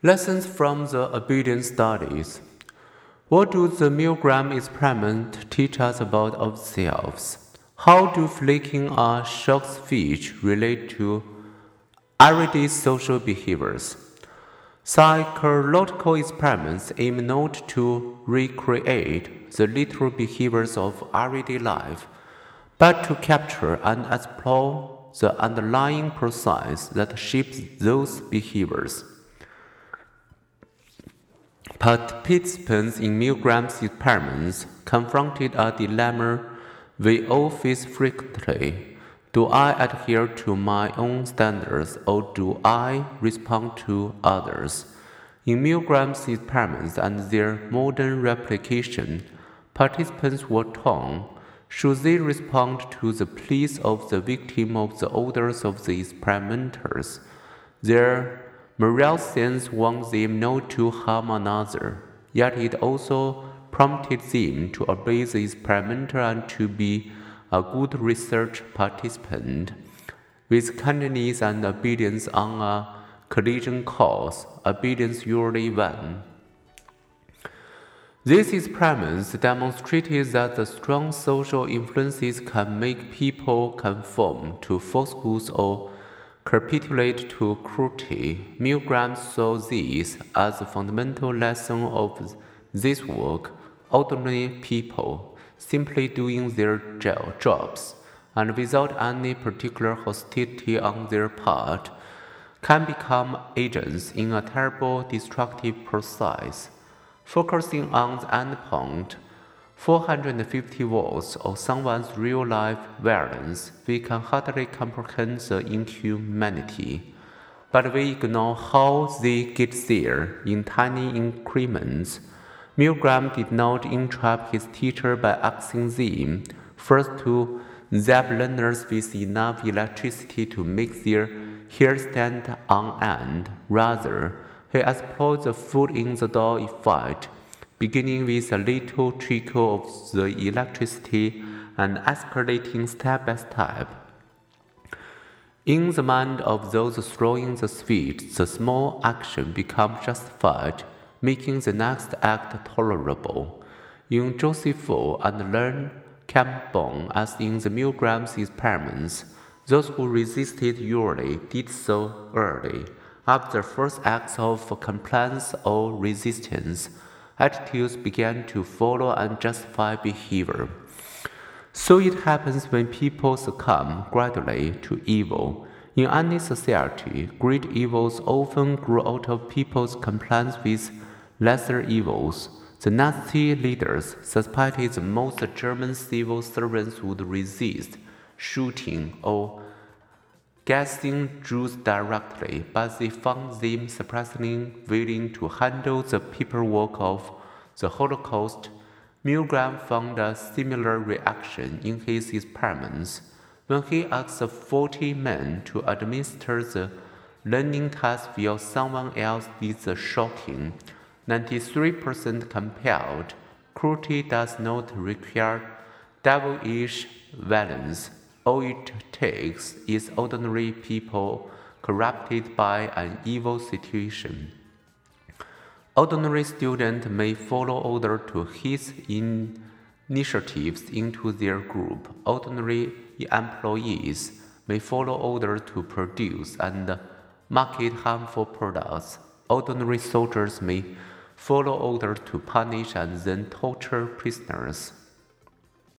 Lessons from the obedience studies. What do the Milgram experiment teach us about ourselves? How do flaking or shock speech relate to everyday social behaviors? Psychological experiments aim not to recreate the literal behaviors of everyday life, but to capture and explore the underlying process that shapes those behaviors. Participants in Milgram's experiments confronted a dilemma we all face frequently. Do I adhere to my own standards or do I respond to others? In Milgram's experiments and their modern replication, participants were torn. Should they respond to the pleas of the victim or the orders of the experimenters? Their Moral sense wants them not to harm another, yet it also prompted them to obey the experimenter and to be a good research participant. With kindness and obedience on a collision course, obedience usually won. These experiments demonstrated that the strong social influences can make people conform to falsehoods or capitulate to cruelty. Milgram saw this as a fundamental lesson of this work. Ordinary people, simply doing their jobs, and without any particular hostility on their part, can become agents in a terrible destructive process. Focusing on the endpoint, 450 volts of someone's real life violence, we can hardly comprehend the inhumanity. But we ignore how they get there in tiny increments. Milgram did not entrap his teacher by asking them first to zap learners with enough electricity to make their hair stand on end. Rather, he explored the foot in the door effect beginning with a little trickle of the electricity and escalating step by step. In the mind of those throwing the switch, the small action becomes justified, making the next act tolerable. In Josephus and Learn Campbell, as in the Milgram's experiments, those who resisted usually did so early, after the first acts of compliance or resistance attitudes began to follow and justify behavior. So it happens when people succumb gradually to evil. In any society, great evils often grow out of people's compliance with lesser evils. The Nazi leaders suspected the most German civil servants would resist shooting or gassing Jews directly, but they found them surprisingly willing to handle the paperwork of the Holocaust. Milgram found a similar reaction in his experiments when he asked 40 men to administer the learning task while someone else did the shocking. 93% compelled. Cruelty does not require devilish violence. All it takes is ordinary people corrupted by an evil situation. Ordinary student may follow order to his initiatives into their group. Ordinary employees may follow order to produce and market harmful products. Ordinary soldiers may follow order to punish and then torture prisoners.